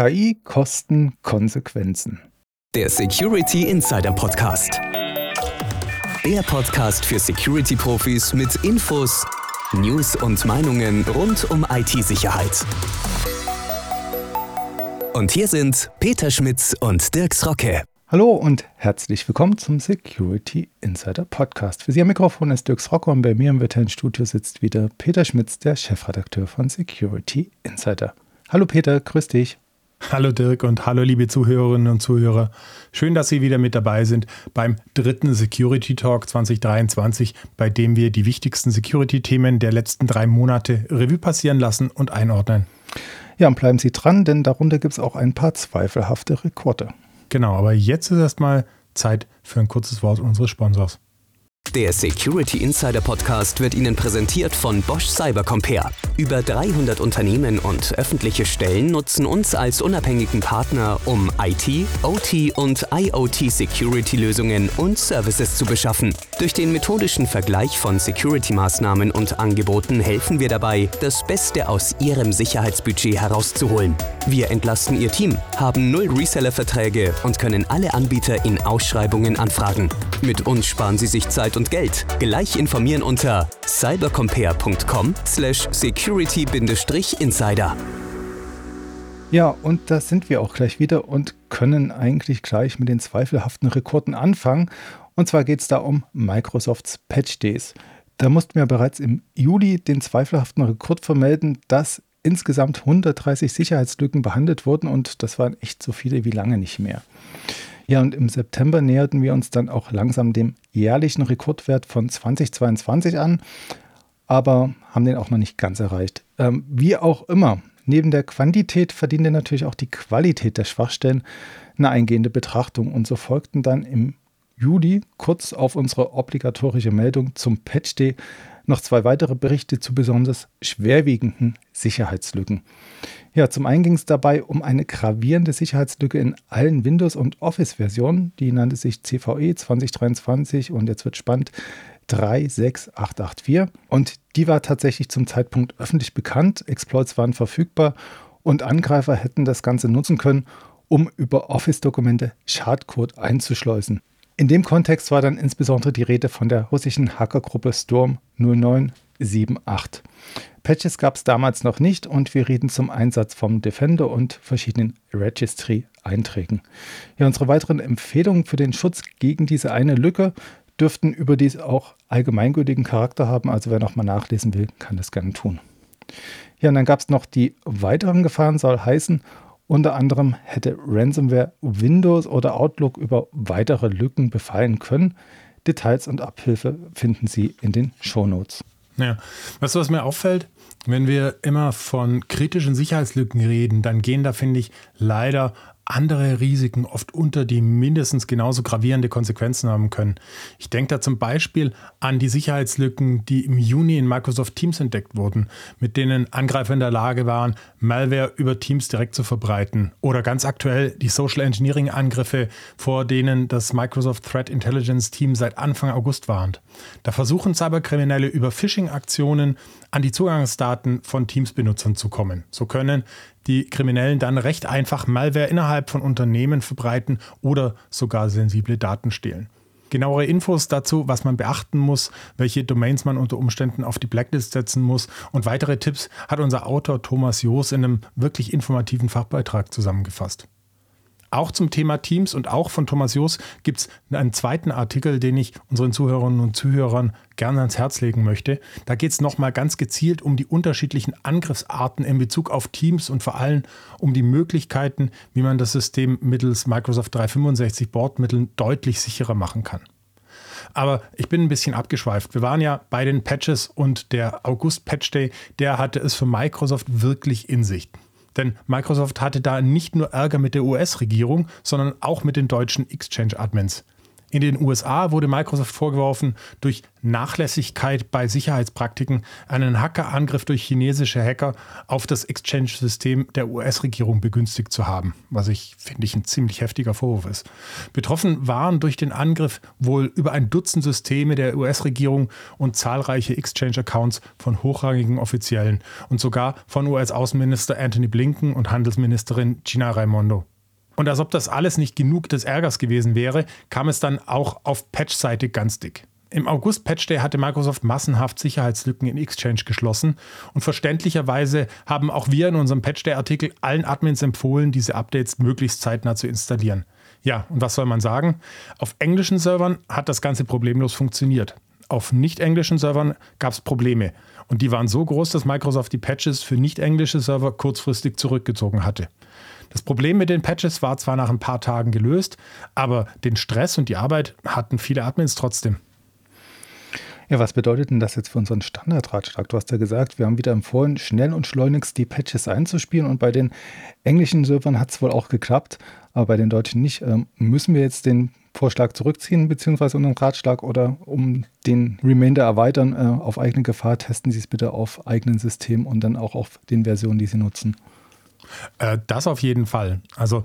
KI Kosten Konsequenzen. Der Security Insider Podcast. Der Podcast für Security-Profis mit Infos, News und Meinungen rund um IT-Sicherheit. Und hier sind Peter Schmitz und Dirks Rocke. Hallo und herzlich willkommen zum Security Insider Podcast. Für Sie am Mikrofon ist Dirks Rocke und bei mir im virtuellen Studio sitzt wieder Peter Schmitz, der Chefredakteur von Security Insider. Hallo Peter, grüß dich. Hallo Dirk und hallo liebe Zuhörerinnen und Zuhörer. Schön, dass Sie wieder mit dabei sind beim dritten Security Talk 2023, bei dem wir die wichtigsten Security-Themen der letzten drei Monate Revue passieren lassen und einordnen. Ja, und bleiben Sie dran, denn darunter gibt es auch ein paar zweifelhafte Rekorde. Genau, aber jetzt ist erstmal Zeit für ein kurzes Wort unseres Sponsors. Der Security Insider Podcast wird Ihnen präsentiert von Bosch Cybercompare. Über 300 Unternehmen und öffentliche Stellen nutzen uns als unabhängigen Partner, um IT, OT und IoT Security Lösungen und Services zu beschaffen. Durch den methodischen Vergleich von Security-Maßnahmen und Angeboten helfen wir dabei, das Beste aus Ihrem Sicherheitsbudget herauszuholen. Wir entlasten Ihr Team, haben null Reseller-Verträge und können alle Anbieter in Ausschreibungen anfragen. Mit uns sparen Sie sich Zeit und Geld. Gleich informieren unter cybercompare.com slash security-insider. Ja, und da sind wir auch gleich wieder und können eigentlich gleich mit den zweifelhaften Rekorden anfangen. Und zwar geht es da um Microsofts Patch Days. Da mussten wir bereits im Juli den zweifelhaften Rekord vermelden, dass insgesamt 130 Sicherheitslücken behandelt wurden und das waren echt so viele wie lange nicht mehr. Ja, und im September näherten wir uns dann auch langsam dem jährlichen Rekordwert von 2022 an, aber haben den auch noch nicht ganz erreicht. Ähm, wie auch immer, neben der Quantität verdiente natürlich auch die Qualität der Schwachstellen eine eingehende Betrachtung und so folgten dann im Juli kurz auf unsere obligatorische Meldung zum Patch Day noch zwei weitere Berichte zu besonders schwerwiegenden Sicherheitslücken. Ja, zum einen ging es dabei um eine gravierende Sicherheitslücke in allen Windows- und Office-Versionen. Die nannte sich CVE 2023 und jetzt wird spannend 36884. Und die war tatsächlich zum Zeitpunkt öffentlich bekannt. Exploits waren verfügbar und Angreifer hätten das Ganze nutzen können, um über Office-Dokumente Schadcode einzuschleusen. In dem Kontext war dann insbesondere die Rede von der russischen Hackergruppe Storm 0978. Patches gab es damals noch nicht und wir reden zum Einsatz vom Defender und verschiedenen Registry-Einträgen. Ja, unsere weiteren Empfehlungen für den Schutz gegen diese eine Lücke dürften überdies auch allgemeingültigen Charakter haben, also wer nochmal nachlesen will, kann das gerne tun. Ja, und dann gab es noch die weiteren Gefahren, soll heißen, unter anderem hätte Ransomware Windows oder Outlook über weitere Lücken befallen können. Details und Abhilfe finden Sie in den Shownotes. Ja, weißt du, was mir auffällt? Wenn wir immer von kritischen Sicherheitslücken reden, dann gehen da, finde ich, leider andere Risiken oft unter, die mindestens genauso gravierende Konsequenzen haben können. Ich denke da zum Beispiel an die Sicherheitslücken, die im Juni in Microsoft Teams entdeckt wurden, mit denen Angreifer in der Lage waren, Malware über Teams direkt zu verbreiten. Oder ganz aktuell die Social Engineering Angriffe, vor denen das Microsoft Threat Intelligence Team seit Anfang August warnt. Da versuchen Cyberkriminelle über Phishing-Aktionen an die Zugangsdaten von Teams-Benutzern zu kommen. So können die Kriminellen dann recht einfach Malware innerhalb von Unternehmen verbreiten oder sogar sensible Daten stehlen. Genauere Infos dazu, was man beachten muss, welche Domains man unter Umständen auf die Blacklist setzen muss und weitere Tipps hat unser Autor Thomas Joos in einem wirklich informativen Fachbeitrag zusammengefasst. Auch zum Thema Teams und auch von Thomas Joos gibt es einen zweiten Artikel, den ich unseren Zuhörerinnen und Zuhörern gerne ans Herz legen möchte. Da geht es nochmal ganz gezielt um die unterschiedlichen Angriffsarten in Bezug auf Teams und vor allem um die Möglichkeiten, wie man das System mittels Microsoft 365 Bordmitteln deutlich sicherer machen kann. Aber ich bin ein bisschen abgeschweift. Wir waren ja bei den Patches und der August Patch Day, der hatte es für Microsoft wirklich in sich. Denn Microsoft hatte da nicht nur Ärger mit der US-Regierung, sondern auch mit den deutschen Exchange-Admins. In den USA wurde Microsoft vorgeworfen, durch Nachlässigkeit bei Sicherheitspraktiken einen Hackerangriff durch chinesische Hacker auf das Exchange-System der US-Regierung begünstigt zu haben, was ich finde ich ein ziemlich heftiger Vorwurf ist. Betroffen waren durch den Angriff wohl über ein Dutzend Systeme der US-Regierung und zahlreiche Exchange-Accounts von hochrangigen Offiziellen und sogar von US-Außenminister Anthony Blinken und Handelsministerin Gina Raimondo. Und als ob das alles nicht genug des Ärgers gewesen wäre, kam es dann auch auf Patch-Seite ganz dick. Im August Patch Day hatte Microsoft massenhaft Sicherheitslücken in Exchange geschlossen und verständlicherweise haben auch wir in unserem Patch Day Artikel allen Admins empfohlen, diese Updates möglichst zeitnah zu installieren. Ja, und was soll man sagen? Auf englischen Servern hat das Ganze problemlos funktioniert. Auf nicht-englischen Servern gab es Probleme und die waren so groß, dass Microsoft die Patches für nicht-englische Server kurzfristig zurückgezogen hatte. Das Problem mit den Patches war zwar nach ein paar Tagen gelöst, aber den Stress und die Arbeit hatten viele Admins trotzdem. Ja, was bedeutet denn das jetzt für unseren Standardratschlag? Du hast ja gesagt, wir haben wieder empfohlen, schnell und schleunigst die Patches einzuspielen und bei den englischen Servern hat es wohl auch geklappt, aber bei den deutschen nicht. Ähm, müssen wir jetzt den Vorschlag zurückziehen, beziehungsweise unseren Ratschlag oder um den Remainder erweitern, äh, auf eigene Gefahr testen Sie es bitte auf eigenen Systemen und dann auch auf den Versionen, die Sie nutzen. Äh, das auf jeden Fall. Also,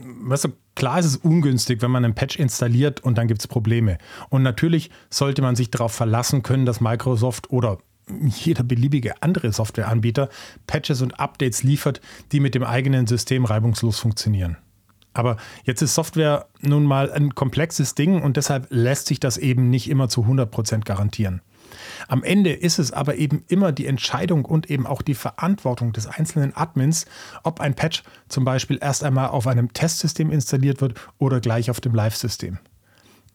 weißt du, klar ist es ungünstig, wenn man einen Patch installiert und dann gibt es Probleme. Und natürlich sollte man sich darauf verlassen können, dass Microsoft oder jeder beliebige andere Softwareanbieter Patches und Updates liefert, die mit dem eigenen System reibungslos funktionieren. Aber jetzt ist Software nun mal ein komplexes Ding und deshalb lässt sich das eben nicht immer zu 100% garantieren. Am Ende ist es aber eben immer die Entscheidung und eben auch die Verantwortung des einzelnen Admins, ob ein Patch zum Beispiel erst einmal auf einem Testsystem installiert wird oder gleich auf dem Live-System.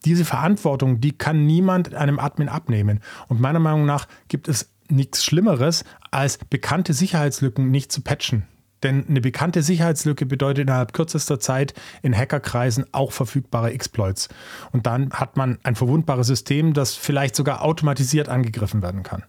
Diese Verantwortung, die kann niemand einem Admin abnehmen. Und meiner Meinung nach gibt es nichts Schlimmeres, als bekannte Sicherheitslücken nicht zu patchen. Denn eine bekannte Sicherheitslücke bedeutet innerhalb kürzester Zeit in Hackerkreisen auch verfügbare Exploits. Und dann hat man ein verwundbares System, das vielleicht sogar automatisiert angegriffen werden kann.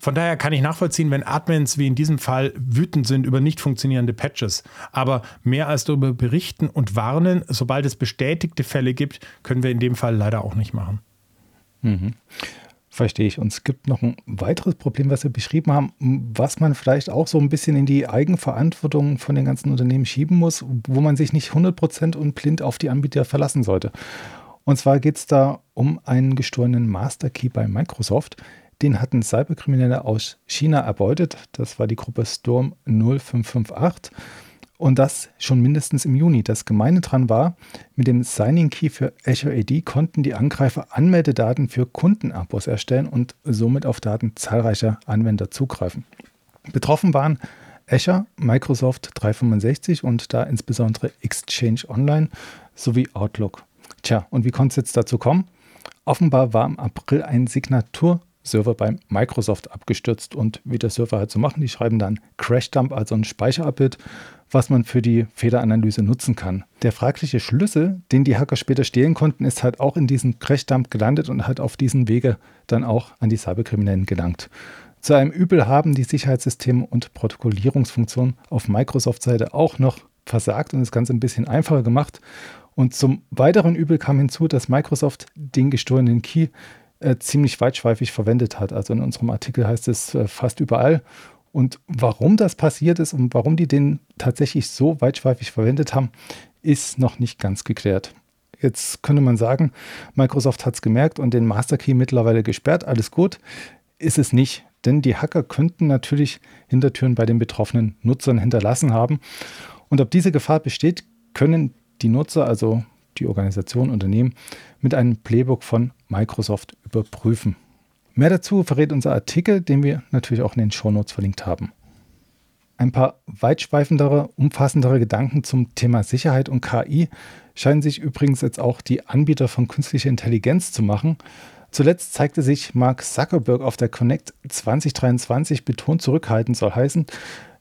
Von daher kann ich nachvollziehen, wenn Admins wie in diesem Fall wütend sind über nicht funktionierende Patches. Aber mehr als darüber berichten und warnen, sobald es bestätigte Fälle gibt, können wir in dem Fall leider auch nicht machen. Mhm. Verstehe ich. Und es gibt noch ein weiteres Problem, was wir beschrieben haben, was man vielleicht auch so ein bisschen in die Eigenverantwortung von den ganzen Unternehmen schieben muss, wo man sich nicht 100% und blind auf die Anbieter verlassen sollte. Und zwar geht es da um einen gestohlenen Master Key bei Microsoft. Den hatten Cyberkriminelle aus China erbeutet. Das war die Gruppe Storm 0558. Und das schon mindestens im Juni. Das Gemeine dran war, mit dem Signing Key für Azure AD konnten die Angreifer Anmeldedaten für Kundenabos erstellen und somit auf Daten zahlreicher Anwender zugreifen. Betroffen waren Azure, Microsoft 365 und da insbesondere Exchange Online sowie Outlook. Tja, und wie konnte es jetzt dazu kommen? Offenbar war im April ein Signaturserver bei Microsoft abgestürzt und wie der Server halt so machen, die schreiben dann Crashdump, also ein Speicherabbild was man für die Fehleranalyse nutzen kann. Der fragliche Schlüssel, den die Hacker später stehlen konnten, ist halt auch in diesem Crashdump gelandet und hat auf diesem Wege dann auch an die Cyberkriminellen gelangt. Zu einem Übel haben die Sicherheitssysteme und Protokollierungsfunktionen auf Microsoft-Seite auch noch versagt und das Ganze ein bisschen einfacher gemacht. Und zum weiteren Übel kam hinzu, dass Microsoft den gestohlenen Key äh, ziemlich weitschweifig verwendet hat. Also in unserem Artikel heißt es äh, fast überall und warum das passiert ist und warum die den tatsächlich so weitschweifig verwendet haben, ist noch nicht ganz geklärt. Jetzt könnte man sagen, Microsoft hat es gemerkt und den Master Key mittlerweile gesperrt. Alles gut. Ist es nicht, denn die Hacker könnten natürlich Hintertüren bei den betroffenen Nutzern hinterlassen haben. Und ob diese Gefahr besteht, können die Nutzer, also die Organisation, Unternehmen, mit einem Playbook von Microsoft überprüfen. Mehr dazu verrät unser Artikel, den wir natürlich auch in den Shownotes verlinkt haben. Ein paar weitschweifendere, umfassendere Gedanken zum Thema Sicherheit und KI scheinen sich übrigens jetzt auch die Anbieter von künstlicher Intelligenz zu machen. Zuletzt zeigte sich Mark Zuckerberg auf der Connect 2023 betont zurückhaltend, soll heißen,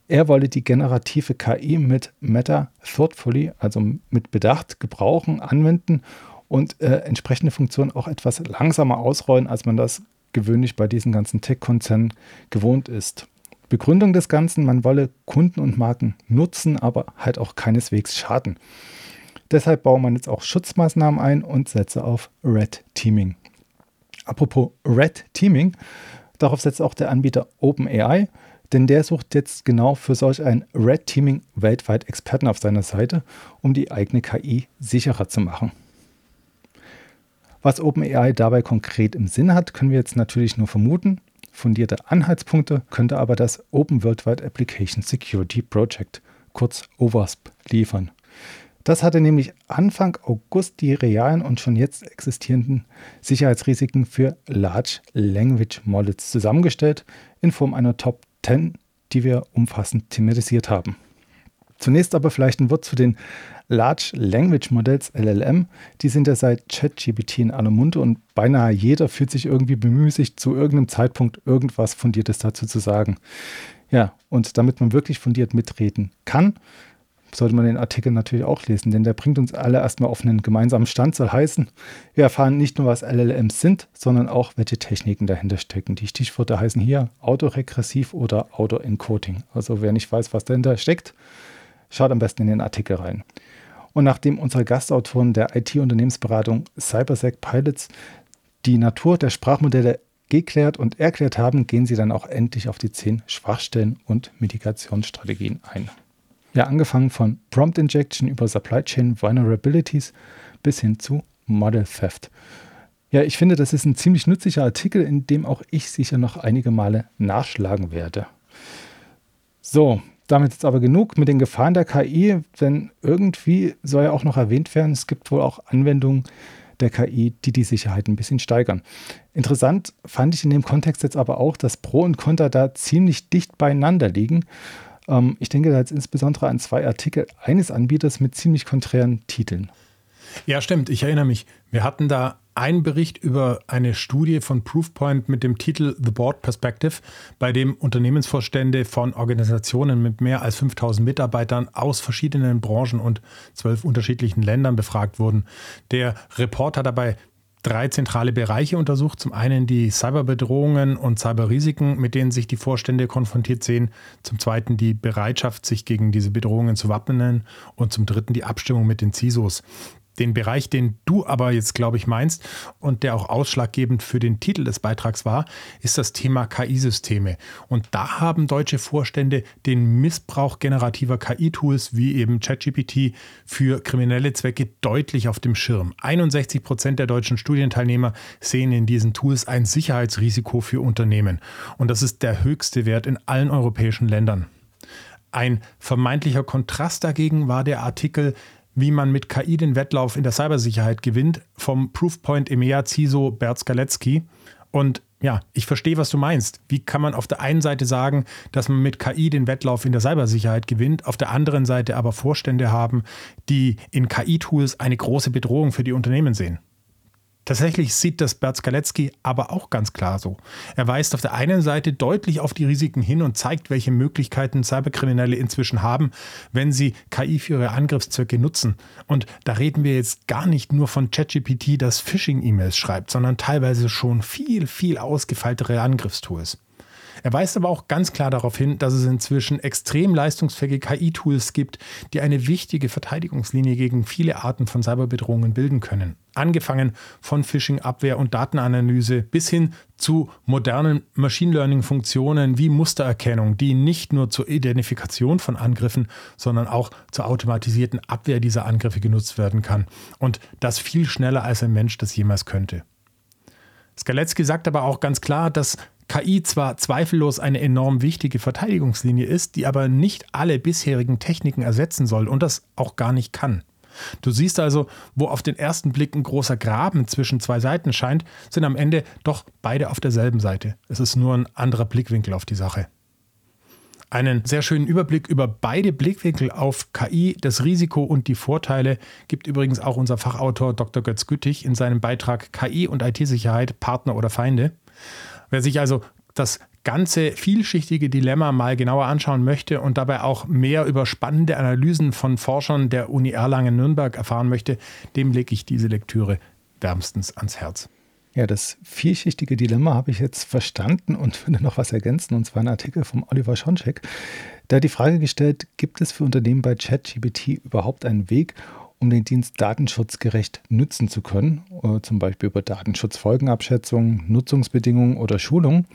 er wolle die generative KI mit Meta thoughtfully, also mit Bedacht gebrauchen, anwenden und äh, entsprechende Funktionen auch etwas langsamer ausrollen, als man das gewöhnlich bei diesen ganzen Tech-Konzernen gewohnt ist. Begründung des Ganzen, man wolle Kunden und Marken nutzen, aber halt auch keineswegs schaden. Deshalb baue man jetzt auch Schutzmaßnahmen ein und setze auf Red Teaming. Apropos Red Teaming, darauf setzt auch der Anbieter OpenAI, denn der sucht jetzt genau für solch ein Red Teaming weltweit Experten auf seiner Seite, um die eigene KI sicherer zu machen. Was OpenAI dabei konkret im Sinn hat, können wir jetzt natürlich nur vermuten. Fundierte Anhaltspunkte könnte aber das Open Worldwide Application Security Project, kurz OWASP, liefern. Das hatte nämlich Anfang August die realen und schon jetzt existierenden Sicherheitsrisiken für Large Language Models zusammengestellt in Form einer Top 10, die wir umfassend thematisiert haben. Zunächst aber vielleicht ein Wort zu den Large Language Models LLM. Die sind ja seit ChatGPT in aller Munde und beinahe jeder fühlt sich irgendwie bemüßigt, zu irgendeinem Zeitpunkt irgendwas Fundiertes dazu zu sagen. Ja, und damit man wirklich fundiert mitreden kann, sollte man den Artikel natürlich auch lesen, denn der bringt uns alle erstmal auf einen gemeinsamen Stand, soll heißen, wir erfahren nicht nur, was LLMs sind, sondern auch, welche Techniken dahinter stecken. Die Stichworte heißen hier Autoregressiv oder Auto-Encoding. Also wer nicht weiß, was dahinter steckt, Schaut am besten in den Artikel rein. Und nachdem unsere Gastautoren der IT-Unternehmensberatung CyberSec Pilots die Natur der Sprachmodelle geklärt und erklärt haben, gehen sie dann auch endlich auf die zehn Schwachstellen und Mitigationsstrategien ein. Ja, angefangen von Prompt Injection über Supply Chain Vulnerabilities bis hin zu Model Theft. Ja, ich finde, das ist ein ziemlich nützlicher Artikel, in dem auch ich sicher noch einige Male nachschlagen werde. So, damit jetzt aber genug mit den Gefahren der KI, denn irgendwie soll ja auch noch erwähnt werden, es gibt wohl auch Anwendungen der KI, die die Sicherheit ein bisschen steigern. Interessant fand ich in dem Kontext jetzt aber auch, dass Pro und Contra da ziemlich dicht beieinander liegen. Ähm, ich denke da jetzt insbesondere an zwei Artikel eines Anbieters mit ziemlich konträren Titeln. Ja, stimmt. Ich erinnere mich. Wir hatten da einen Bericht über eine Studie von Proofpoint mit dem Titel The Board Perspective, bei dem Unternehmensvorstände von Organisationen mit mehr als 5000 Mitarbeitern aus verschiedenen Branchen und zwölf unterschiedlichen Ländern befragt wurden. Der Report hat dabei drei zentrale Bereiche untersucht. Zum einen die Cyberbedrohungen und Cyberrisiken, mit denen sich die Vorstände konfrontiert sehen. Zum zweiten die Bereitschaft, sich gegen diese Bedrohungen zu wappnen. Und zum dritten die Abstimmung mit den CISOs. Den Bereich, den du aber jetzt, glaube ich, meinst und der auch ausschlaggebend für den Titel des Beitrags war, ist das Thema KI-Systeme. Und da haben deutsche Vorstände den Missbrauch generativer KI-Tools wie eben ChatGPT für kriminelle Zwecke deutlich auf dem Schirm. 61 Prozent der deutschen Studienteilnehmer sehen in diesen Tools ein Sicherheitsrisiko für Unternehmen. Und das ist der höchste Wert in allen europäischen Ländern. Ein vermeintlicher Kontrast dagegen war der Artikel wie man mit KI den Wettlauf in der Cybersicherheit gewinnt, vom Proofpoint EMEA CISO Bert Skaletzky. Und ja, ich verstehe, was du meinst. Wie kann man auf der einen Seite sagen, dass man mit KI den Wettlauf in der Cybersicherheit gewinnt, auf der anderen Seite aber Vorstände haben, die in KI-Tools eine große Bedrohung für die Unternehmen sehen? Tatsächlich sieht das Bert Skaletzky aber auch ganz klar so. Er weist auf der einen Seite deutlich auf die Risiken hin und zeigt, welche Möglichkeiten Cyberkriminelle inzwischen haben, wenn sie KI für ihre Angriffszwecke nutzen. Und da reden wir jetzt gar nicht nur von ChatGPT, das Phishing-E-Mails schreibt, sondern teilweise schon viel, viel ausgefeiltere Angriffstools. Er weist aber auch ganz klar darauf hin, dass es inzwischen extrem leistungsfähige KI-Tools gibt, die eine wichtige Verteidigungslinie gegen viele Arten von Cyberbedrohungen bilden können. Angefangen von Phishing-Abwehr und Datenanalyse bis hin zu modernen Machine Learning-Funktionen wie Mustererkennung, die nicht nur zur Identifikation von Angriffen, sondern auch zur automatisierten Abwehr dieser Angriffe genutzt werden kann. Und das viel schneller als ein Mensch das jemals könnte. Skaletzky sagt aber auch ganz klar, dass KI zwar zweifellos eine enorm wichtige Verteidigungslinie ist, die aber nicht alle bisherigen Techniken ersetzen soll und das auch gar nicht kann. Du siehst also, wo auf den ersten Blick ein großer Graben zwischen zwei Seiten scheint, sind am Ende doch beide auf derselben Seite. Es ist nur ein anderer Blickwinkel auf die Sache. Einen sehr schönen Überblick über beide Blickwinkel auf KI, das Risiko und die Vorteile gibt übrigens auch unser Fachautor Dr. Götz Güttig in seinem Beitrag KI und IT-Sicherheit, Partner oder Feinde. Wer sich also das ganze vielschichtige Dilemma mal genauer anschauen möchte und dabei auch mehr über spannende Analysen von Forschern der Uni Erlangen-Nürnberg erfahren möchte, dem lege ich diese Lektüre wärmstens ans Herz. Ja, das vielschichtige Dilemma habe ich jetzt verstanden und würde noch was ergänzen, und zwar ein Artikel vom Oliver Schoncheck. Der hat die Frage gestellt, gibt es für Unternehmen bei ChatGPT überhaupt einen Weg, um den Dienst datenschutzgerecht nutzen zu können, äh, zum Beispiel über Datenschutzfolgenabschätzung, Nutzungsbedingungen oder Schulung.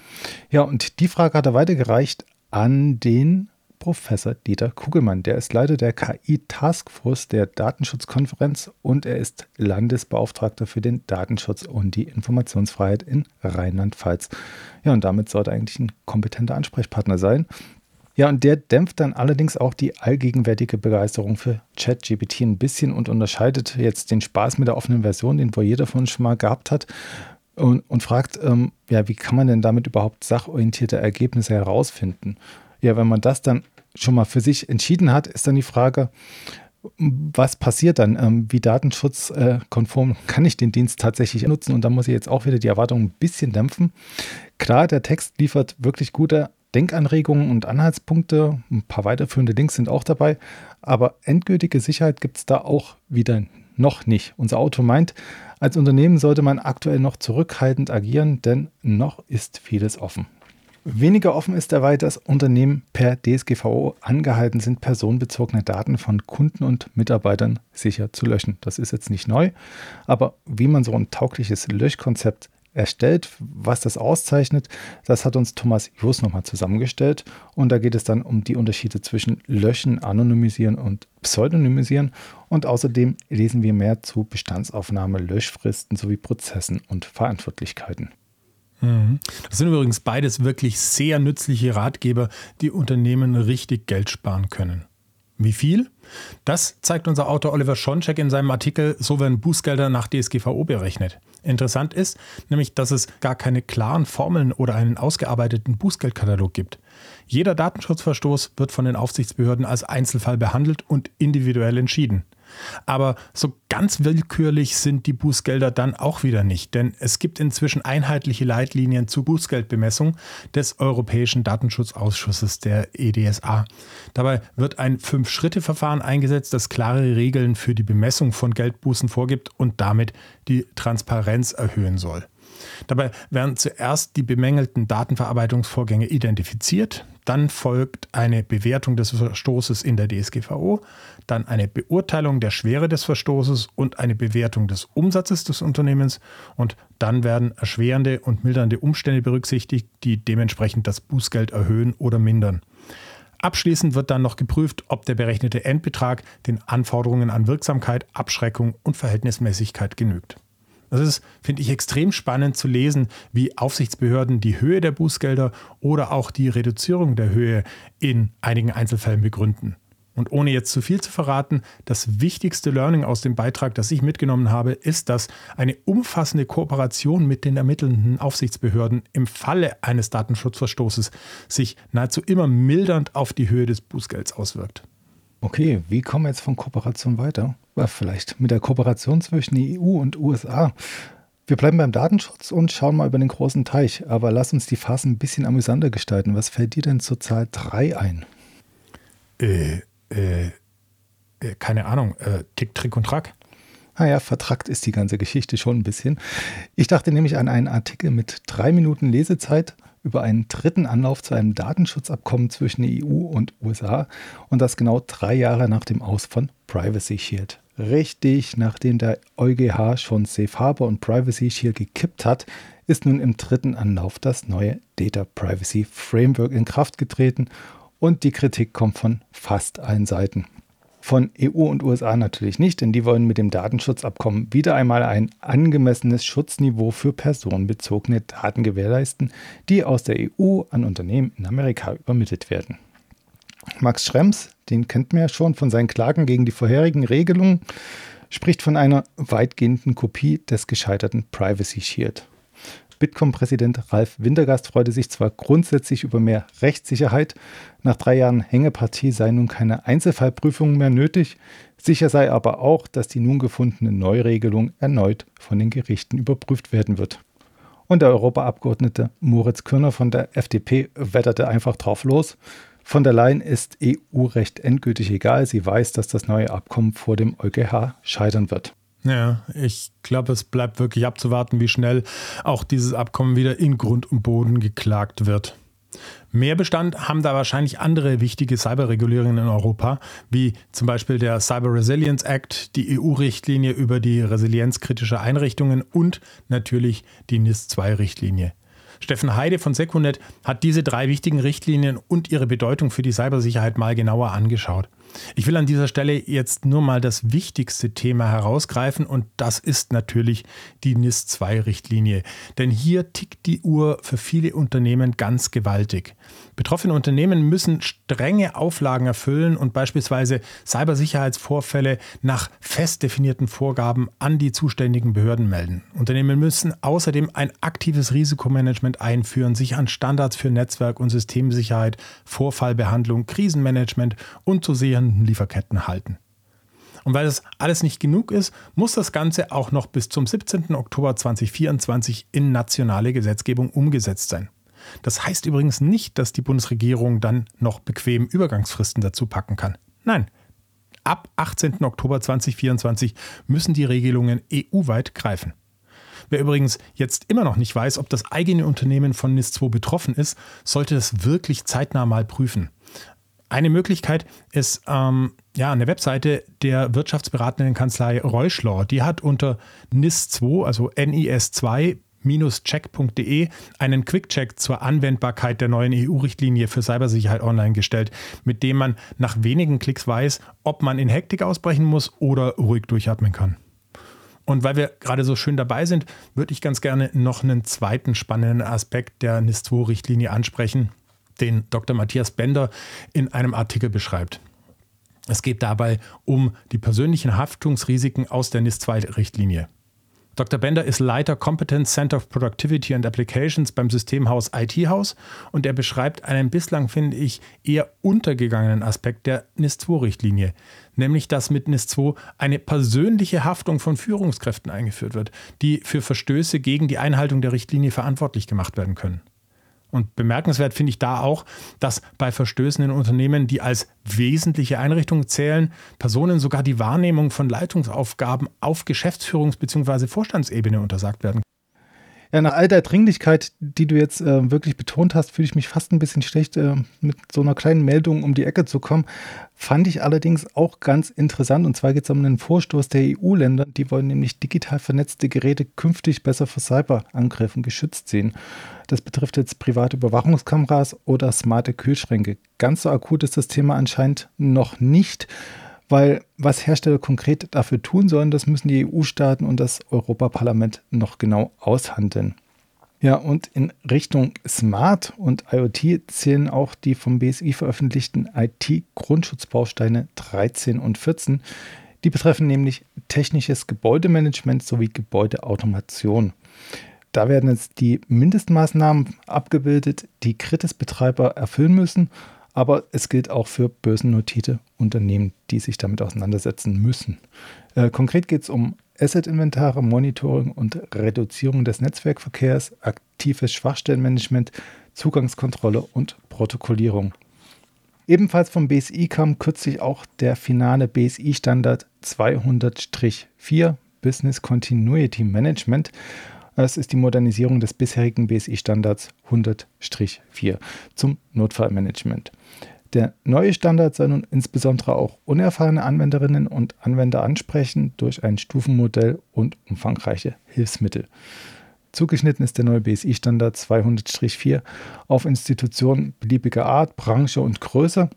Ja, und die Frage hat er weitergereicht an den Professor Dieter Kugelmann. Der ist Leiter der KI-Taskforce der Datenschutzkonferenz und er ist Landesbeauftragter für den Datenschutz und die Informationsfreiheit in Rheinland-Pfalz. Ja, und damit sollte eigentlich ein kompetenter Ansprechpartner sein. Ja, und der dämpft dann allerdings auch die allgegenwärtige Begeisterung für ChatGPT ein bisschen und unterscheidet jetzt den Spaß mit der offenen Version, den wohl jeder von uns schon mal gehabt hat, und, und fragt, ähm, ja, wie kann man denn damit überhaupt sachorientierte Ergebnisse herausfinden? Ja, wenn man das dann schon mal für sich entschieden hat, ist dann die Frage, was passiert dann? Ähm, wie datenschutzkonform kann ich den Dienst tatsächlich nutzen? Und da muss ich jetzt auch wieder die Erwartungen ein bisschen dämpfen. Klar, der Text liefert wirklich gute Denkanregungen und Anhaltspunkte. Ein paar weiterführende Links sind auch dabei. Aber endgültige Sicherheit gibt es da auch wieder noch nicht. Unser Auto meint, als Unternehmen sollte man aktuell noch zurückhaltend agieren, denn noch ist vieles offen. Weniger offen ist dabei, dass Unternehmen per DSGVO angehalten sind, personenbezogene Daten von Kunden und Mitarbeitern sicher zu löschen. Das ist jetzt nicht neu, aber wie man so ein taugliches Löschkonzept erstellt, was das auszeichnet, das hat uns Thomas Jos nochmal zusammengestellt. Und da geht es dann um die Unterschiede zwischen Löschen, Anonymisieren und Pseudonymisieren. Und außerdem lesen wir mehr zu Bestandsaufnahme, Löschfristen sowie Prozessen und Verantwortlichkeiten. Mhm. Das sind übrigens beides wirklich sehr nützliche Ratgeber, die Unternehmen richtig Geld sparen können. Wie viel? Das zeigt unser Autor Oliver Schoncheck in seinem Artikel So werden Bußgelder nach DSGVO berechnet. Interessant ist nämlich, dass es gar keine klaren Formeln oder einen ausgearbeiteten Bußgeldkatalog gibt. Jeder Datenschutzverstoß wird von den Aufsichtsbehörden als Einzelfall behandelt und individuell entschieden. Aber so ganz willkürlich sind die Bußgelder dann auch wieder nicht, denn es gibt inzwischen einheitliche Leitlinien zur Bußgeldbemessung des Europäischen Datenschutzausschusses der EDSA. Dabei wird ein Fünf-Schritte-Verfahren eingesetzt, das klare Regeln für die Bemessung von Geldbußen vorgibt und damit die Transparenz erhöhen soll. Dabei werden zuerst die bemängelten Datenverarbeitungsvorgänge identifiziert, dann folgt eine Bewertung des Verstoßes in der DSGVO, dann eine Beurteilung der Schwere des Verstoßes und eine Bewertung des Umsatzes des Unternehmens und dann werden erschwerende und mildernde Umstände berücksichtigt, die dementsprechend das Bußgeld erhöhen oder mindern. Abschließend wird dann noch geprüft, ob der berechnete Endbetrag den Anforderungen an Wirksamkeit, Abschreckung und Verhältnismäßigkeit genügt. Das ist, finde ich, extrem spannend zu lesen, wie Aufsichtsbehörden die Höhe der Bußgelder oder auch die Reduzierung der Höhe in einigen Einzelfällen begründen. Und ohne jetzt zu viel zu verraten, das wichtigste Learning aus dem Beitrag, das ich mitgenommen habe, ist, dass eine umfassende Kooperation mit den ermittelnden Aufsichtsbehörden im Falle eines Datenschutzverstoßes sich nahezu immer mildernd auf die Höhe des Bußgelds auswirkt. Okay, wie kommen wir jetzt von Kooperation weiter? Vielleicht mit der Kooperation zwischen EU und USA. Wir bleiben beim Datenschutz und schauen mal über den großen Teich. Aber lass uns die Phasen ein bisschen amüsanter gestalten. Was fällt dir denn zur Zahl 3 ein? Äh, äh, äh, keine Ahnung. Äh, Tick, Trick und Track. Naja, vertrackt ist die ganze Geschichte schon ein bisschen. Ich dachte nämlich an einen Artikel mit drei Minuten Lesezeit über einen dritten Anlauf zu einem Datenschutzabkommen zwischen EU und USA und das genau drei Jahre nach dem Aus von Privacy Shield. Richtig, nachdem der EuGH schon Safe Harbor und Privacy Shield gekippt hat, ist nun im dritten Anlauf das neue Data Privacy Framework in Kraft getreten und die Kritik kommt von fast allen Seiten. Von EU und USA natürlich nicht, denn die wollen mit dem Datenschutzabkommen wieder einmal ein angemessenes Schutzniveau für personenbezogene Daten gewährleisten, die aus der EU an Unternehmen in Amerika übermittelt werden. Max Schrems, den kennt man ja schon von seinen Klagen gegen die vorherigen Regelungen, spricht von einer weitgehenden Kopie des gescheiterten Privacy Shield. Bitkom-Präsident Ralf Wintergast freute sich zwar grundsätzlich über mehr Rechtssicherheit, nach drei Jahren Hängepartie sei nun keine Einzelfallprüfung mehr nötig, sicher sei aber auch, dass die nun gefundene Neuregelung erneut von den Gerichten überprüft werden wird. Und der Europaabgeordnete Moritz Körner von der FDP wetterte einfach drauf los. Von der Leyen ist EU-Recht endgültig egal. Sie weiß, dass das neue Abkommen vor dem EuGH scheitern wird. Ja, ich glaube, es bleibt wirklich abzuwarten, wie schnell auch dieses Abkommen wieder in Grund und Boden geklagt wird. Mehr Bestand haben da wahrscheinlich andere wichtige Cyberregulierungen in Europa, wie zum Beispiel der Cyber Resilience Act, die EU-Richtlinie über die Resilienz kritischer Einrichtungen und natürlich die NIS-2-Richtlinie. Steffen Heide von Secunet hat diese drei wichtigen Richtlinien und ihre Bedeutung für die Cybersicherheit mal genauer angeschaut. Ich will an dieser Stelle jetzt nur mal das wichtigste Thema herausgreifen und das ist natürlich die NIS-2-Richtlinie. Denn hier tickt die Uhr für viele Unternehmen ganz gewaltig. Betroffene Unternehmen müssen strenge Auflagen erfüllen und beispielsweise Cybersicherheitsvorfälle nach fest definierten Vorgaben an die zuständigen Behörden melden. Unternehmen müssen außerdem ein aktives Risikomanagement einführen, sich an Standards für Netzwerk- und Systemsicherheit, Vorfallbehandlung, Krisenmanagement und zu sehenden Lieferketten halten. Und weil das alles nicht genug ist, muss das Ganze auch noch bis zum 17. Oktober 2024 in nationale Gesetzgebung umgesetzt sein. Das heißt übrigens nicht, dass die Bundesregierung dann noch bequem Übergangsfristen dazu packen kann. Nein, ab 18. Oktober 2024 müssen die Regelungen EU-weit greifen. Wer übrigens jetzt immer noch nicht weiß, ob das eigene Unternehmen von NIS2 betroffen ist, sollte das wirklich zeitnah mal prüfen. Eine Möglichkeit ist ähm, ja eine Webseite der wirtschaftsberatenden Kanzlei Reuschler. Die hat unter NIS2, also NIS2 check.de einen Quick-Check zur Anwendbarkeit der neuen EU-Richtlinie für Cybersicherheit online gestellt, mit dem man nach wenigen Klicks weiß, ob man in Hektik ausbrechen muss oder ruhig durchatmen kann. Und weil wir gerade so schön dabei sind, würde ich ganz gerne noch einen zweiten spannenden Aspekt der NIS2-Richtlinie ansprechen, den Dr. Matthias Bender in einem Artikel beschreibt. Es geht dabei um die persönlichen Haftungsrisiken aus der NIS-2-Richtlinie. Dr. Bender ist Leiter Competence Center of Productivity and Applications beim Systemhaus IT-Haus und er beschreibt einen bislang, finde ich, eher untergegangenen Aspekt der NIS-2-Richtlinie, nämlich dass mit NIS-2 eine persönliche Haftung von Führungskräften eingeführt wird, die für Verstöße gegen die Einhaltung der Richtlinie verantwortlich gemacht werden können. Und bemerkenswert finde ich da auch, dass bei Verstößen in Unternehmen, die als wesentliche Einrichtungen zählen, Personen sogar die Wahrnehmung von Leitungsaufgaben auf Geschäftsführungs- bzw. Vorstandsebene untersagt werden. Ja, nach all der Dringlichkeit, die du jetzt äh, wirklich betont hast, fühle ich mich fast ein bisschen schlecht, äh, mit so einer kleinen Meldung um die Ecke zu kommen. Fand ich allerdings auch ganz interessant. Und zwar geht es um einen Vorstoß der EU-Länder. Die wollen nämlich digital vernetzte Geräte künftig besser vor Cyberangriffen geschützt sehen. Das betrifft jetzt private Überwachungskameras oder smarte Kühlschränke. Ganz so akut ist das Thema anscheinend noch nicht weil was Hersteller konkret dafür tun sollen, das müssen die EU-Staaten und das Europaparlament noch genau aushandeln. Ja, und in Richtung Smart und IoT zählen auch die vom BSI veröffentlichten IT-Grundschutzbausteine 13 und 14. Die betreffen nämlich technisches Gebäudemanagement sowie Gebäudeautomation. Da werden jetzt die Mindestmaßnahmen abgebildet, die Kritis-Betreiber erfüllen müssen aber es gilt auch für börsennotierte Unternehmen, die sich damit auseinandersetzen müssen. Äh, konkret geht es um Asset-Inventare, Monitoring und Reduzierung des Netzwerkverkehrs, aktives Schwachstellenmanagement, Zugangskontrolle und Protokollierung. Ebenfalls vom BSI kam kürzlich auch der finale BSI-Standard 200-4 Business Continuity Management. Es ist die Modernisierung des bisherigen BSI-Standards 100-4 zum Notfallmanagement. Der neue Standard soll nun insbesondere auch unerfahrene Anwenderinnen und Anwender ansprechen durch ein Stufenmodell und umfangreiche Hilfsmittel. Zugeschnitten ist der neue BSI-Standard 200-4 auf Institutionen beliebiger Art, Branche und Größe.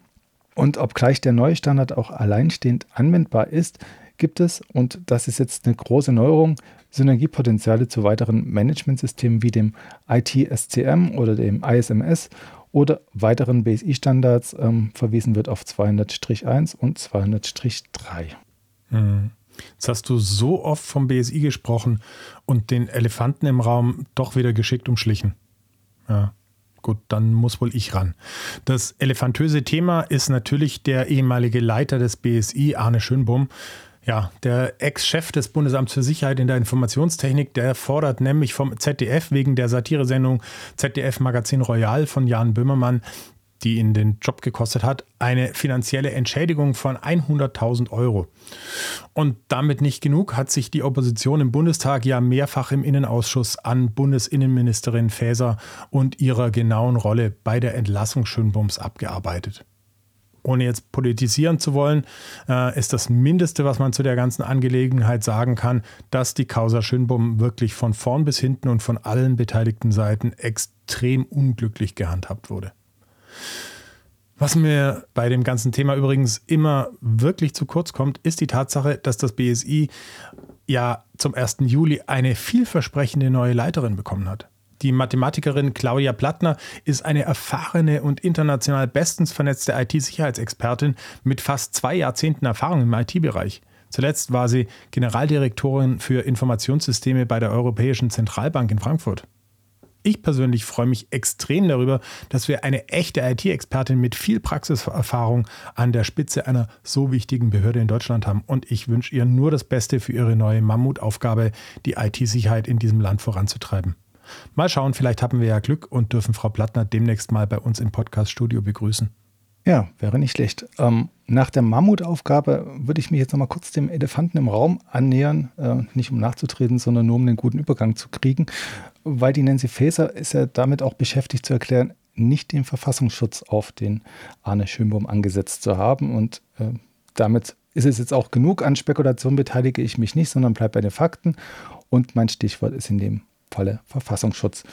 Und obgleich der neue Standard auch alleinstehend anwendbar ist, gibt es, und das ist jetzt eine große Neuerung, Synergiepotenziale zu weiteren Managementsystemen wie dem IT-SCM oder dem ISMS oder weiteren BSI-Standards ähm, verwiesen wird auf 200-1 und 200-3. Mhm. Jetzt hast du so oft vom BSI gesprochen und den Elefanten im Raum doch wieder geschickt umschlichen. Ja, gut, dann muss wohl ich ran. Das elefantöse Thema ist natürlich der ehemalige Leiter des BSI, Arne Schönbohm, ja, der Ex-Chef des Bundesamts für Sicherheit in der Informationstechnik, der fordert nämlich vom ZDF wegen der Satiresendung ZDF Magazin Royal von Jan Böhmermann die ihn den Job gekostet hat, eine finanzielle Entschädigung von 100.000 Euro. Und damit nicht genug hat sich die Opposition im Bundestag ja mehrfach im Innenausschuss an Bundesinnenministerin Faeser und ihrer genauen Rolle bei der Entlassung Schönbums abgearbeitet. Ohne jetzt politisieren zu wollen, äh, ist das Mindeste, was man zu der ganzen Angelegenheit sagen kann, dass die Causa Schönbum wirklich von vorn bis hinten und von allen beteiligten Seiten extrem unglücklich gehandhabt wurde. Was mir bei dem ganzen Thema übrigens immer wirklich zu kurz kommt, ist die Tatsache, dass das BSI ja zum 1. Juli eine vielversprechende neue Leiterin bekommen hat. Die Mathematikerin Claudia Plattner ist eine erfahrene und international bestens vernetzte IT-Sicherheitsexpertin mit fast zwei Jahrzehnten Erfahrung im IT-Bereich. Zuletzt war sie Generaldirektorin für Informationssysteme bei der Europäischen Zentralbank in Frankfurt. Ich persönlich freue mich extrem darüber, dass wir eine echte IT-Expertin mit viel Praxiserfahrung an der Spitze einer so wichtigen Behörde in Deutschland haben. Und ich wünsche ihr nur das Beste für ihre neue Mammutaufgabe, die IT-Sicherheit in diesem Land voranzutreiben. Mal schauen, vielleicht haben wir ja Glück und dürfen Frau Plattner demnächst mal bei uns im Podcast-Studio begrüßen. Ja, wäre nicht schlecht. Ähm, nach der Mammutaufgabe würde ich mich jetzt nochmal kurz dem Elefanten im Raum annähern, äh, nicht um nachzutreten, sondern nur um den guten Übergang zu kriegen, weil die Nancy Faeser ist ja damit auch beschäftigt zu erklären, nicht den Verfassungsschutz auf den Arne Schönbaum angesetzt zu haben. Und äh, damit ist es jetzt auch genug. An Spekulation beteilige ich mich nicht, sondern bleibe bei den Fakten. Und mein Stichwort ist in dem Falle Verfassungsschutz.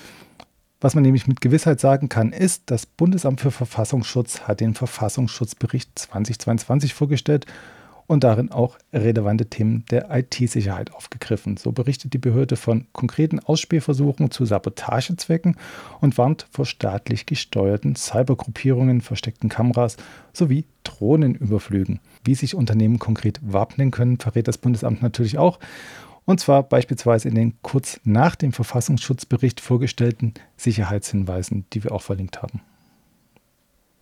Was man nämlich mit Gewissheit sagen kann, ist, das Bundesamt für Verfassungsschutz hat den Verfassungsschutzbericht 2022 vorgestellt und darin auch relevante Themen der IT-Sicherheit aufgegriffen. So berichtet die Behörde von konkreten Ausspielversuchen zu Sabotagezwecken und warnt vor staatlich gesteuerten Cybergruppierungen, versteckten Kameras sowie Drohnenüberflügen. Wie sich Unternehmen konkret wappnen können, verrät das Bundesamt natürlich auch. Und zwar beispielsweise in den kurz nach dem Verfassungsschutzbericht vorgestellten Sicherheitshinweisen, die wir auch verlinkt haben.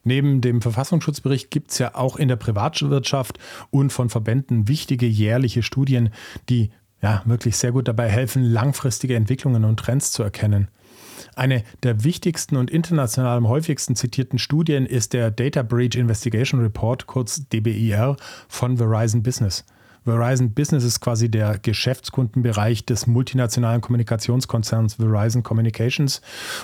Neben dem Verfassungsschutzbericht gibt es ja auch in der Privatwirtschaft und von Verbänden wichtige jährliche Studien, die ja wirklich sehr gut dabei helfen, langfristige Entwicklungen und Trends zu erkennen. Eine der wichtigsten und international am häufigsten zitierten Studien ist der Data Breach Investigation Report, kurz DBIR, von Verizon Business. Verizon Business ist quasi der Geschäftskundenbereich des multinationalen Kommunikationskonzerns Verizon Communications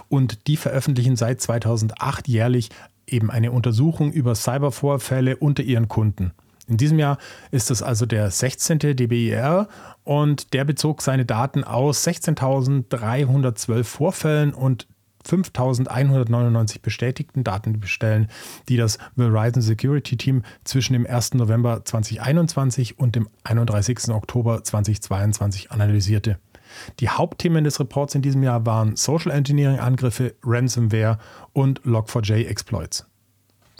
und die veröffentlichen seit 2008 jährlich eben eine Untersuchung über Cybervorfälle unter ihren Kunden. In diesem Jahr ist es also der 16. DBIR und der bezog seine Daten aus 16.312 Vorfällen und 5199 bestätigten Datenbestellen, die das Verizon Security Team zwischen dem 1. November 2021 und dem 31. Oktober 2022 analysierte. Die Hauptthemen des Reports in diesem Jahr waren Social Engineering Angriffe, Ransomware und Log4j Exploits.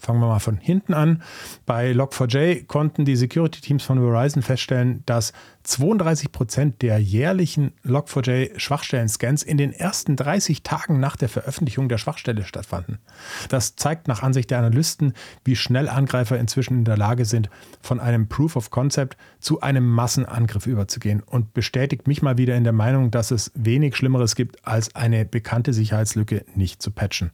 Fangen wir mal von hinten an. Bei Log4j konnten die Security-Teams von Verizon feststellen, dass 32 Prozent der jährlichen Log4j-Schwachstellen-Scans in den ersten 30 Tagen nach der Veröffentlichung der Schwachstelle stattfanden. Das zeigt nach Ansicht der Analysten, wie schnell Angreifer inzwischen in der Lage sind, von einem Proof of Concept zu einem Massenangriff überzugehen und bestätigt mich mal wieder in der Meinung, dass es wenig Schlimmeres gibt, als eine bekannte Sicherheitslücke nicht zu patchen.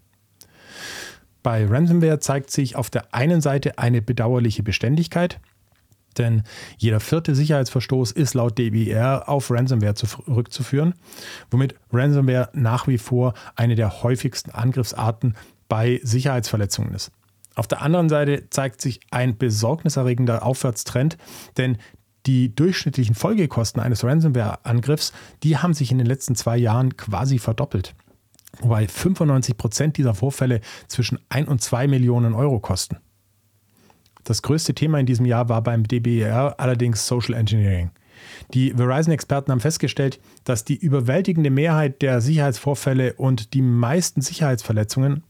Bei Ransomware zeigt sich auf der einen Seite eine bedauerliche Beständigkeit, denn jeder vierte Sicherheitsverstoß ist laut DBR auf Ransomware zurückzuführen, womit Ransomware nach wie vor eine der häufigsten Angriffsarten bei Sicherheitsverletzungen ist. Auf der anderen Seite zeigt sich ein besorgniserregender Aufwärtstrend, denn die durchschnittlichen Folgekosten eines Ransomware-Angriffs, die haben sich in den letzten zwei Jahren quasi verdoppelt wobei 95 Prozent dieser Vorfälle zwischen 1 und 2 Millionen Euro kosten. Das größte Thema in diesem Jahr war beim DBR allerdings Social Engineering. Die Verizon-Experten haben festgestellt, dass die überwältigende Mehrheit der Sicherheitsvorfälle und die meisten Sicherheitsverletzungen,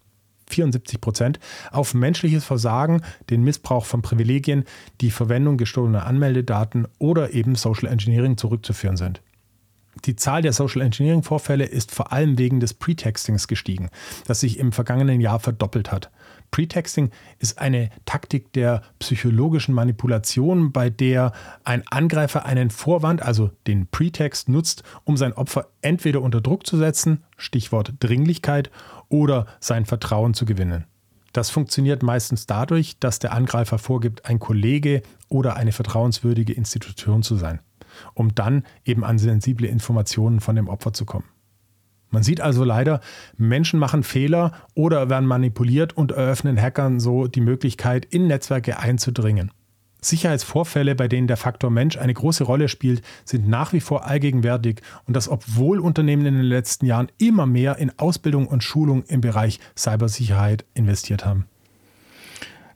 74 Prozent, auf menschliches Versagen, den Missbrauch von Privilegien, die Verwendung gestohlener Anmeldedaten oder eben Social Engineering zurückzuführen sind. Die Zahl der Social Engineering Vorfälle ist vor allem wegen des Pretextings gestiegen, das sich im vergangenen Jahr verdoppelt hat. Pretexting ist eine Taktik der psychologischen Manipulation, bei der ein Angreifer einen Vorwand, also den Pretext, nutzt, um sein Opfer entweder unter Druck zu setzen, Stichwort Dringlichkeit, oder sein Vertrauen zu gewinnen. Das funktioniert meistens dadurch, dass der Angreifer vorgibt, ein Kollege oder eine vertrauenswürdige Institution zu sein, um dann eben an sensible Informationen von dem Opfer zu kommen. Man sieht also leider, Menschen machen Fehler oder werden manipuliert und eröffnen Hackern so die Möglichkeit, in Netzwerke einzudringen. Sicherheitsvorfälle, bei denen der Faktor Mensch eine große Rolle spielt, sind nach wie vor allgegenwärtig und das obwohl Unternehmen in den letzten Jahren immer mehr in Ausbildung und Schulung im Bereich Cybersicherheit investiert haben.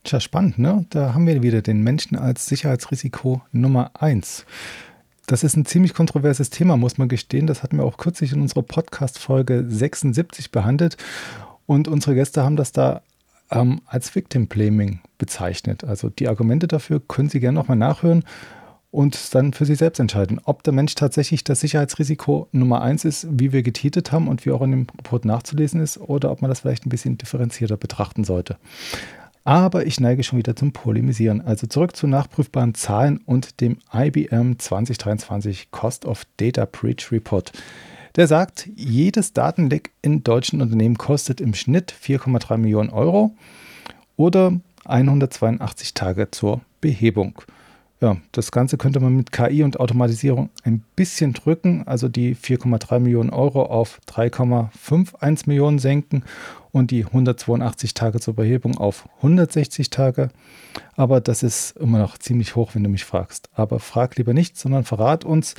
Tja, spannend, ne? Da haben wir wieder den Menschen als Sicherheitsrisiko Nummer eins. Das ist ein ziemlich kontroverses Thema, muss man gestehen. Das hatten wir auch kürzlich in unserer Podcast-Folge 76 behandelt. Und unsere Gäste haben das da ähm, als Victim Blaming bezeichnet. Also die Argumente dafür können Sie gerne nochmal nachhören und dann für sich selbst entscheiden, ob der Mensch tatsächlich das Sicherheitsrisiko Nummer eins ist, wie wir getitelt haben und wie auch in dem Report nachzulesen ist, oder ob man das vielleicht ein bisschen differenzierter betrachten sollte. Aber ich neige schon wieder zum Polemisieren. Also zurück zu nachprüfbaren Zahlen und dem IBM 2023 Cost of Data Breach Report. Der sagt, jedes Datenleck in deutschen Unternehmen kostet im Schnitt 4,3 Millionen Euro oder 182 Tage zur Behebung. Ja, das Ganze könnte man mit KI und Automatisierung ein bisschen drücken, also die 4,3 Millionen Euro auf 3,51 Millionen senken und die 182 Tage zur Behebung auf 160 Tage. Aber das ist immer noch ziemlich hoch, wenn du mich fragst. Aber frag lieber nicht, sondern verrat uns,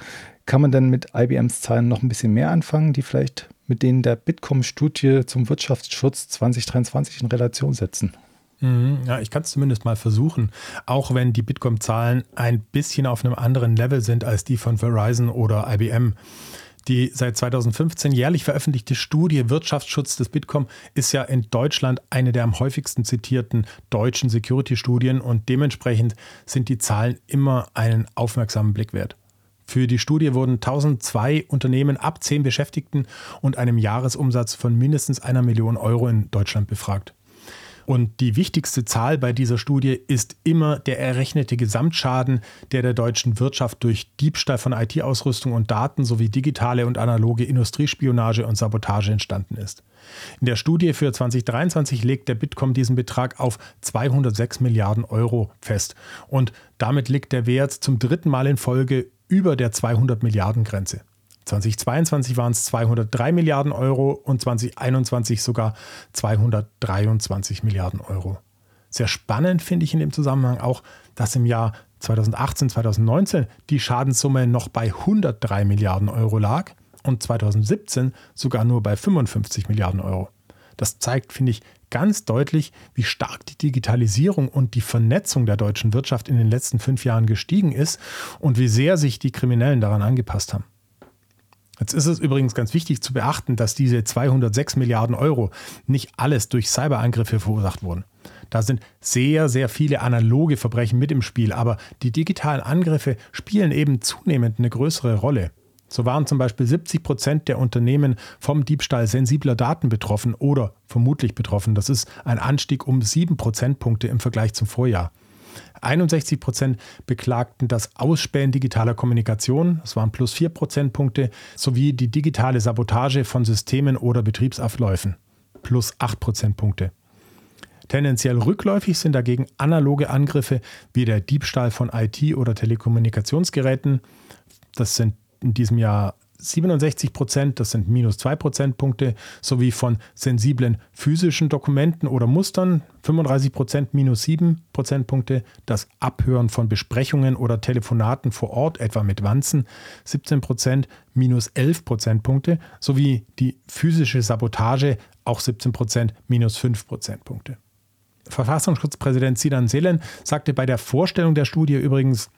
kann man denn mit IBMs Zahlen noch ein bisschen mehr anfangen, die vielleicht mit denen der Bitkom-Studie zum Wirtschaftsschutz 2023 in Relation setzen? Mhm, ja, ich kann es zumindest mal versuchen, auch wenn die Bitkom-Zahlen ein bisschen auf einem anderen Level sind als die von Verizon oder IBM. Die seit 2015 jährlich veröffentlichte Studie Wirtschaftsschutz des Bitkom ist ja in Deutschland eine der am häufigsten zitierten deutschen Security-Studien und dementsprechend sind die Zahlen immer einen aufmerksamen Blick wert. Für die Studie wurden 1002 Unternehmen ab 10 Beschäftigten und einem Jahresumsatz von mindestens einer Million Euro in Deutschland befragt. Und die wichtigste Zahl bei dieser Studie ist immer der errechnete Gesamtschaden, der der deutschen Wirtschaft durch Diebstahl von IT-Ausrüstung und Daten sowie digitale und analoge Industriespionage und Sabotage entstanden ist. In der Studie für 2023 legt der Bitkom diesen Betrag auf 206 Milliarden Euro fest. Und damit liegt der Wert zum dritten Mal in Folge über der 200 Milliarden Grenze. 2022 waren es 203 Milliarden Euro und 2021 sogar 223 Milliarden Euro. Sehr spannend finde ich in dem Zusammenhang auch, dass im Jahr 2018, 2019 die Schadenssumme noch bei 103 Milliarden Euro lag und 2017 sogar nur bei 55 Milliarden Euro. Das zeigt, finde ich, ganz deutlich, wie stark die Digitalisierung und die Vernetzung der deutschen Wirtschaft in den letzten fünf Jahren gestiegen ist und wie sehr sich die Kriminellen daran angepasst haben. Jetzt ist es übrigens ganz wichtig zu beachten, dass diese 206 Milliarden Euro nicht alles durch Cyberangriffe verursacht wurden. Da sind sehr, sehr viele analoge Verbrechen mit im Spiel, aber die digitalen Angriffe spielen eben zunehmend eine größere Rolle. So waren zum Beispiel 70 Prozent der Unternehmen vom Diebstahl sensibler Daten betroffen oder vermutlich betroffen. Das ist ein Anstieg um sieben Prozentpunkte im Vergleich zum Vorjahr. 61 Prozent beklagten das Ausspähen digitaler Kommunikation, das waren plus 4 Prozentpunkte, sowie die digitale Sabotage von Systemen oder Betriebsabläufen, plus 8 Prozentpunkte. Tendenziell rückläufig sind dagegen analoge Angriffe wie der Diebstahl von IT- oder Telekommunikationsgeräten. Das sind in diesem Jahr 67 Prozent, das sind minus 2 Prozentpunkte, sowie von sensiblen physischen Dokumenten oder Mustern 35 Prozent, minus 7 Prozentpunkte, das Abhören von Besprechungen oder Telefonaten vor Ort, etwa mit Wanzen 17 Prozent, minus 11 Prozentpunkte, sowie die physische Sabotage auch 17 Prozent, minus 5 Prozentpunkte. Verfassungsschutzpräsident Sidan Selen sagte bei der Vorstellung der Studie übrigens,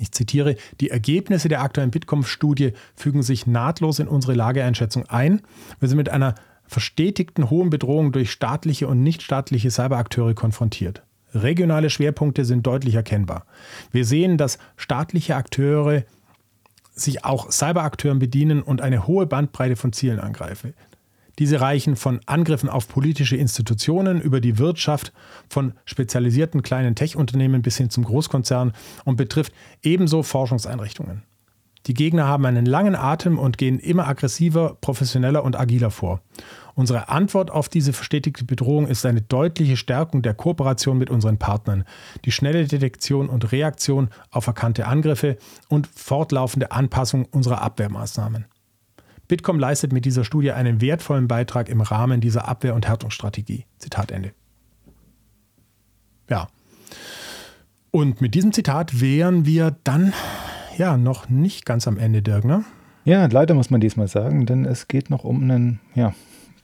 ich zitiere, die Ergebnisse der aktuellen Bitkom-Studie fügen sich nahtlos in unsere Lageeinschätzung ein. Wir sind mit einer verstetigten hohen Bedrohung durch staatliche und nichtstaatliche Cyberakteure konfrontiert. Regionale Schwerpunkte sind deutlich erkennbar. Wir sehen, dass staatliche Akteure sich auch Cyberakteuren bedienen und eine hohe Bandbreite von Zielen angreifen. Diese reichen von Angriffen auf politische Institutionen über die Wirtschaft, von spezialisierten kleinen Tech-Unternehmen bis hin zum Großkonzern und betrifft ebenso Forschungseinrichtungen. Die Gegner haben einen langen Atem und gehen immer aggressiver, professioneller und agiler vor. Unsere Antwort auf diese verstetigte Bedrohung ist eine deutliche Stärkung der Kooperation mit unseren Partnern, die schnelle Detektion und Reaktion auf erkannte Angriffe und fortlaufende Anpassung unserer Abwehrmaßnahmen. Bitkom leistet mit dieser Studie einen wertvollen Beitrag im Rahmen dieser Abwehr- und Härtungsstrategie. Zitat Ende. Ja. Und mit diesem Zitat wären wir dann ja noch nicht ganz am Ende, Dirk, ne? Ja, leider muss man diesmal sagen, denn es geht noch um einen ja,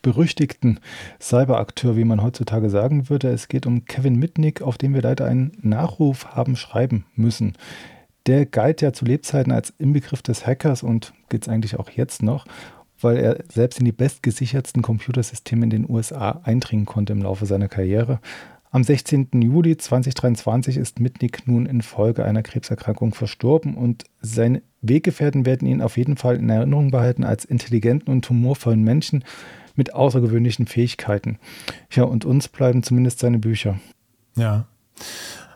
berüchtigten Cyberakteur, wie man heutzutage sagen würde. Es geht um Kevin Mitnick, auf den wir leider einen Nachruf haben schreiben müssen. Der galt ja zu Lebzeiten als Inbegriff des Hackers und gilt es eigentlich auch jetzt noch, weil er selbst in die bestgesichertsten Computersysteme in den USA eindringen konnte im Laufe seiner Karriere. Am 16. Juli 2023 ist Mitnick nun infolge einer Krebserkrankung verstorben und seine Weggefährten werden ihn auf jeden Fall in Erinnerung behalten als intelligenten und humorvollen Menschen mit außergewöhnlichen Fähigkeiten. Ja, und uns bleiben zumindest seine Bücher. Ja.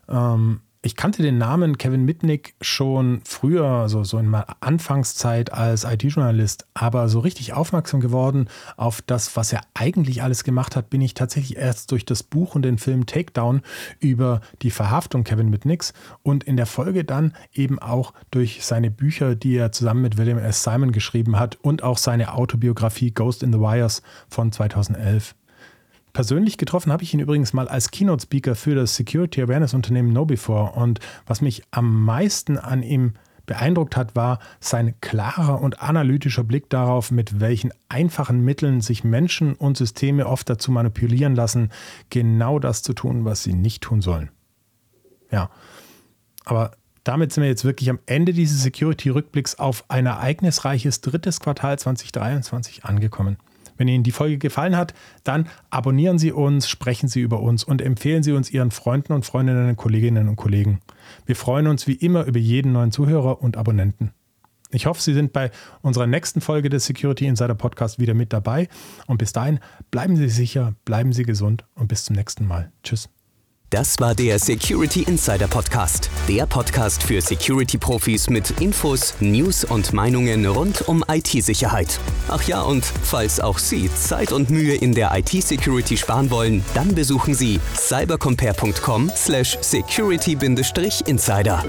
Ähm, ich kannte den Namen Kevin Mitnick schon früher, also so in meiner Anfangszeit als IT-Journalist, aber so richtig aufmerksam geworden auf das, was er eigentlich alles gemacht hat, bin ich tatsächlich erst durch das Buch und den Film Takedown über die Verhaftung Kevin Mitnicks und in der Folge dann eben auch durch seine Bücher, die er zusammen mit William S. Simon geschrieben hat und auch seine Autobiografie Ghost in the Wires von 2011. Persönlich getroffen habe ich ihn übrigens mal als Keynote-Speaker für das Security Awareness Unternehmen KnowBe4. Und was mich am meisten an ihm beeindruckt hat, war sein klarer und analytischer Blick darauf, mit welchen einfachen Mitteln sich Menschen und Systeme oft dazu manipulieren lassen, genau das zu tun, was sie nicht tun sollen. Ja, aber damit sind wir jetzt wirklich am Ende dieses Security-Rückblicks auf ein ereignisreiches drittes Quartal 2023 angekommen. Wenn Ihnen die Folge gefallen hat, dann abonnieren Sie uns, sprechen Sie über uns und empfehlen Sie uns Ihren Freunden und Freundinnen, Kolleginnen und Kollegen. Wir freuen uns wie immer über jeden neuen Zuhörer und Abonnenten. Ich hoffe, Sie sind bei unserer nächsten Folge des Security Insider Podcast wieder mit dabei. Und bis dahin bleiben Sie sicher, bleiben Sie gesund und bis zum nächsten Mal. Tschüss. Das war der Security Insider Podcast, der Podcast für Security-Profis mit Infos, News und Meinungen rund um IT-Sicherheit. Ach ja, und falls auch Sie Zeit und Mühe in der IT-Security sparen wollen, dann besuchen Sie cybercompare.com/security-insider.